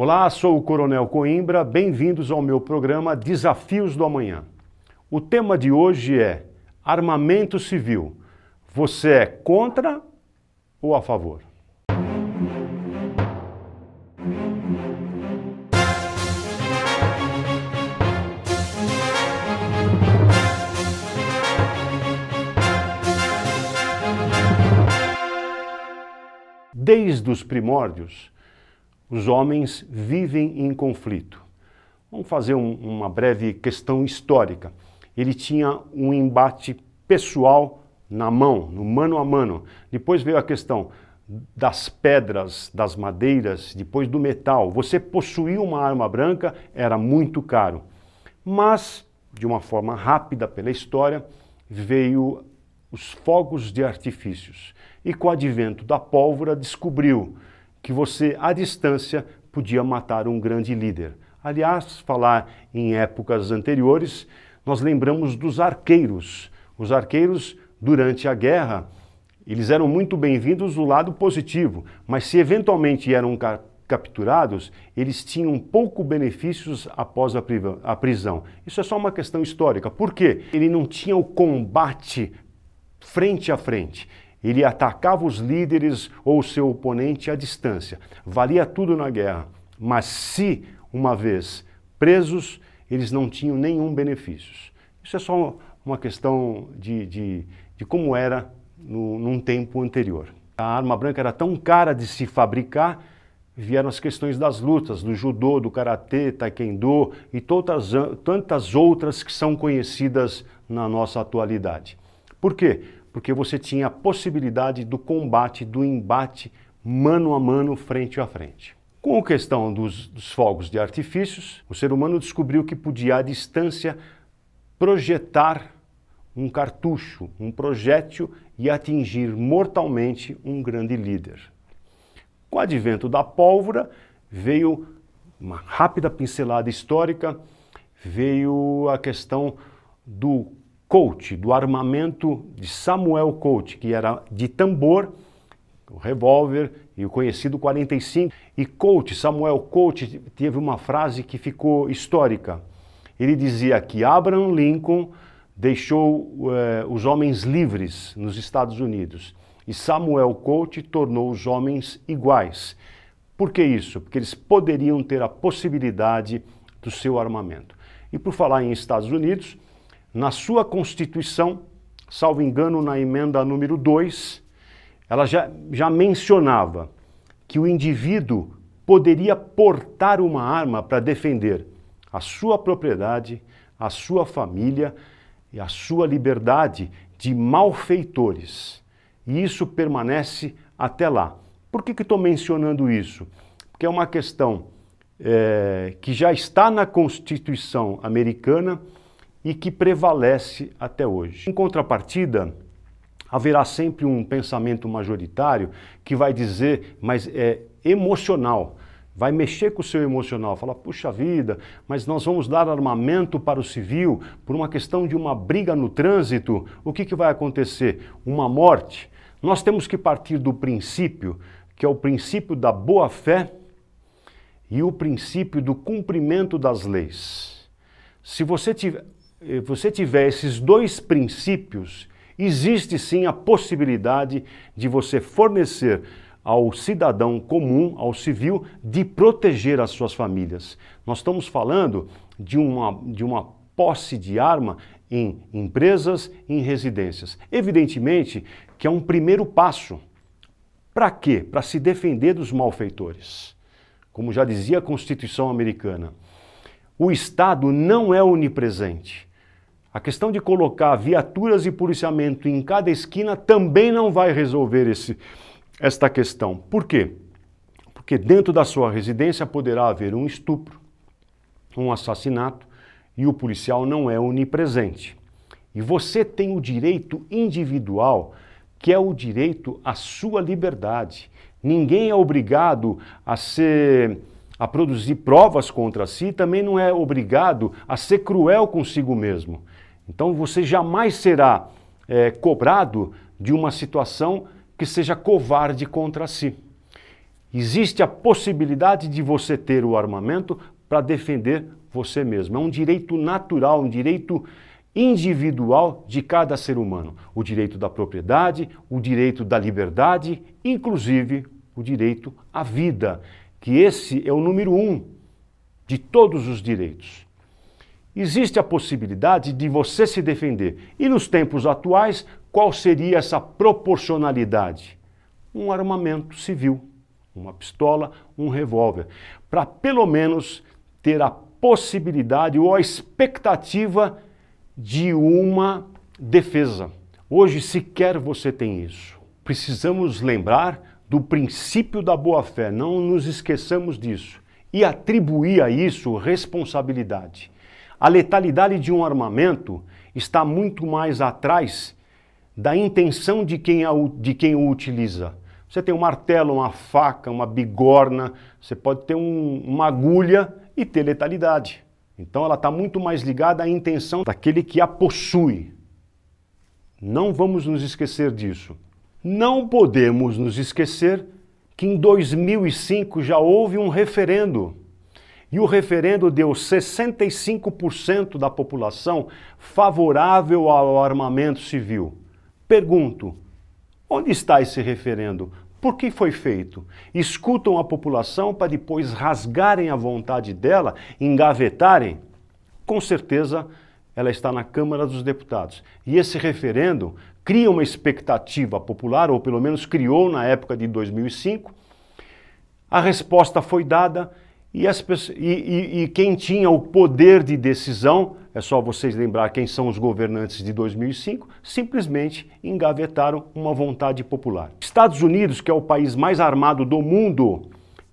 Olá, sou o Coronel Coimbra, bem-vindos ao meu programa Desafios do Amanhã. O tema de hoje é armamento civil. Você é contra ou a favor? Desde os primórdios, os homens vivem em conflito. Vamos fazer um, uma breve questão histórica. Ele tinha um embate pessoal na mão, no mano a mano. Depois veio a questão das pedras, das madeiras, depois do metal. Você possuir uma arma branca era muito caro. Mas, de uma forma rápida pela história, veio os fogos de artifícios. E com o advento da pólvora, descobriu que você, à distância, podia matar um grande líder. Aliás, falar em épocas anteriores, nós lembramos dos arqueiros. Os arqueiros, durante a guerra, eles eram muito bem-vindos do lado positivo, mas se eventualmente eram capturados, eles tinham pouco benefícios após a prisão. Isso é só uma questão histórica. Por quê? Ele não tinha o combate frente a frente. Ele atacava os líderes ou seu oponente à distância. Valia tudo na guerra. Mas se, uma vez presos, eles não tinham nenhum benefício. Isso é só uma questão de, de, de como era no, num tempo anterior. A arma branca era tão cara de se fabricar, vieram as questões das lutas, do judô, do karatê, taekwondo e todas, tantas outras que são conhecidas na nossa atualidade. Por quê? Porque você tinha a possibilidade do combate, do embate mano a mano, frente a frente. Com a questão dos, dos fogos de artifícios, o ser humano descobriu que podia, à distância, projetar um cartucho, um projétil e atingir mortalmente um grande líder. Com o advento da pólvora, veio uma rápida pincelada histórica, veio a questão do Colt, do armamento de Samuel Colt, que era de tambor, o revólver e o conhecido 45. E Colt, Samuel Colt, teve uma frase que ficou histórica. Ele dizia que Abraham Lincoln deixou eh, os homens livres nos Estados Unidos e Samuel Colt tornou os homens iguais. Por que isso? Porque eles poderiam ter a possibilidade do seu armamento. E por falar em Estados Unidos, na sua Constituição, salvo engano, na emenda número 2, ela já, já mencionava que o indivíduo poderia portar uma arma para defender a sua propriedade, a sua família e a sua liberdade de malfeitores. E isso permanece até lá. Por que estou mencionando isso? Porque é uma questão é, que já está na Constituição americana e que prevalece até hoje. Em contrapartida, haverá sempre um pensamento majoritário que vai dizer, mas é emocional, vai mexer com o seu emocional, falar, puxa vida, mas nós vamos dar armamento para o civil por uma questão de uma briga no trânsito, o que, que vai acontecer? Uma morte? Nós temos que partir do princípio, que é o princípio da boa-fé e o princípio do cumprimento das leis. Se você tiver, você tiver esses dois princípios, existe sim a possibilidade de você fornecer ao cidadão comum, ao civil, de proteger as suas famílias. Nós estamos falando de uma, de uma posse de arma em empresas em residências. Evidentemente que é um primeiro passo. Para quê? Para se defender dos malfeitores. Como já dizia a Constituição americana, o Estado não é onipresente. A questão de colocar viaturas e policiamento em cada esquina também não vai resolver esse, esta questão. Por quê? Porque dentro da sua residência poderá haver um estupro, um assassinato e o policial não é onipresente. E você tem o direito individual, que é o direito à sua liberdade. Ninguém é obrigado a ser a produzir provas contra si, também não é obrigado a ser cruel consigo mesmo. Então você jamais será é, cobrado de uma situação que seja covarde contra si. Existe a possibilidade de você ter o armamento para defender você mesmo. É um direito natural, um direito individual de cada ser humano. O direito da propriedade, o direito da liberdade, inclusive o direito à vida, que esse é o número um de todos os direitos. Existe a possibilidade de você se defender. E nos tempos atuais, qual seria essa proporcionalidade? Um armamento civil uma pistola, um revólver, para pelo menos ter a possibilidade ou a expectativa de uma defesa. Hoje sequer você tem isso. Precisamos lembrar do princípio da boa-fé, não nos esqueçamos disso e atribuir a isso responsabilidade. A letalidade de um armamento está muito mais atrás da intenção de quem, a, de quem o utiliza você tem um martelo, uma faca, uma bigorna, você pode ter um, uma agulha e ter letalidade. Então ela está muito mais ligada à intenção daquele que a possui. Não vamos nos esquecer disso. Não podemos nos esquecer que em 2005 já houve um referendo. E o referendo deu 65% da população favorável ao armamento civil. Pergunto, Onde está esse referendo? Por que foi feito? Escutam a população para depois rasgarem a vontade dela, engavetarem? Com certeza ela está na Câmara dos Deputados. E esse referendo cria uma expectativa popular, ou pelo menos criou na época de 2005. A resposta foi dada e, as, e, e, e quem tinha o poder de decisão é só vocês lembrar quem são os governantes de 2005, simplesmente engavetaram uma vontade popular. Estados Unidos, que é o país mais armado do mundo,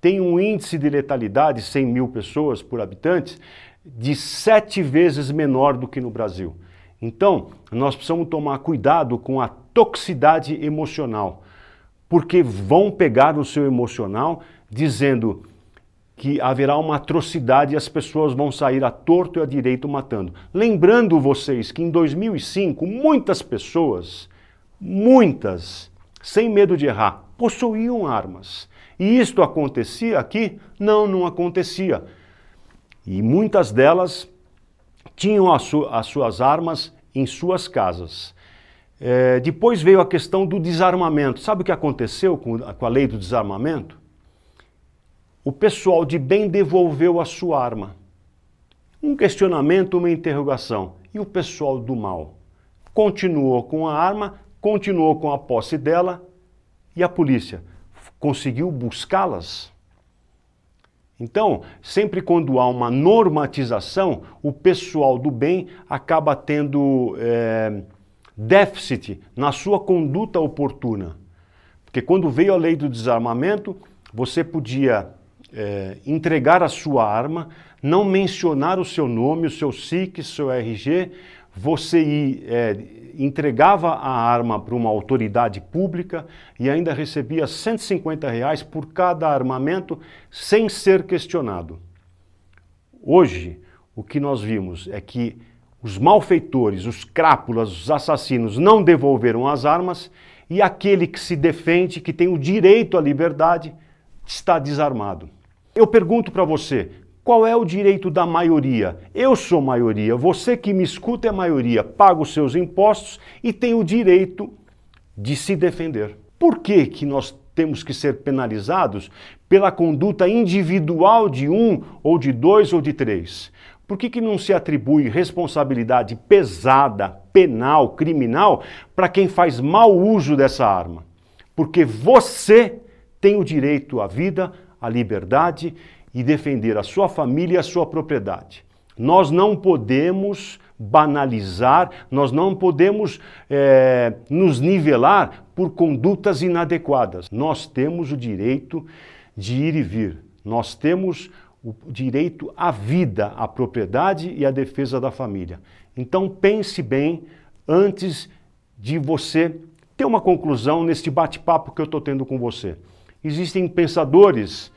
tem um índice de letalidade, 100 mil pessoas por habitantes, de sete vezes menor do que no Brasil. Então, nós precisamos tomar cuidado com a toxicidade emocional, porque vão pegar no seu emocional dizendo que haverá uma atrocidade e as pessoas vão sair a torto e a direito matando. Lembrando vocês que em 2005 muitas pessoas, muitas, sem medo de errar, possuíam armas. E isto acontecia aqui? Não, não acontecia. E muitas delas tinham as, su as suas armas em suas casas. É, depois veio a questão do desarmamento. Sabe o que aconteceu com, com a lei do desarmamento? O pessoal de bem devolveu a sua arma. Um questionamento, uma interrogação. E o pessoal do mal? Continuou com a arma, continuou com a posse dela e a polícia conseguiu buscá-las? Então, sempre quando há uma normatização, o pessoal do bem acaba tendo é, déficit na sua conduta oportuna. Porque quando veio a lei do desarmamento, você podia é, entregar a sua arma, não mencionar o seu nome, o seu SIC, seu RG, você é, entregava a arma para uma autoridade pública e ainda recebia 150 reais por cada armamento sem ser questionado. Hoje, o que nós vimos é que os malfeitores, os crápulas, os assassinos não devolveram as armas e aquele que se defende, que tem o direito à liberdade, está desarmado. Eu pergunto para você, qual é o direito da maioria? Eu sou maioria, você que me escuta é maioria, paga os seus impostos e tem o direito de se defender. Por que, que nós temos que ser penalizados pela conduta individual de um, ou de dois, ou de três? Por que, que não se atribui responsabilidade pesada, penal, criminal, para quem faz mau uso dessa arma? Porque você tem o direito à vida, a liberdade e defender a sua família e a sua propriedade. Nós não podemos banalizar, nós não podemos é, nos nivelar por condutas inadequadas. Nós temos o direito de ir e vir, nós temos o direito à vida, à propriedade e à defesa da família. Então pense bem antes de você ter uma conclusão neste bate-papo que eu estou tendo com você. Existem pensadores,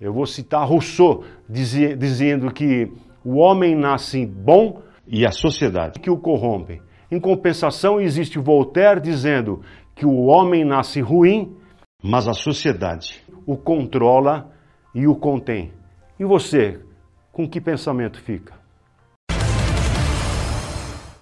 eu vou citar Rousseau, dizendo que o homem nasce bom e a sociedade que o corrompe. Em compensação, existe Voltaire dizendo que o homem nasce ruim, mas a sociedade o controla e o contém. E você, com que pensamento fica?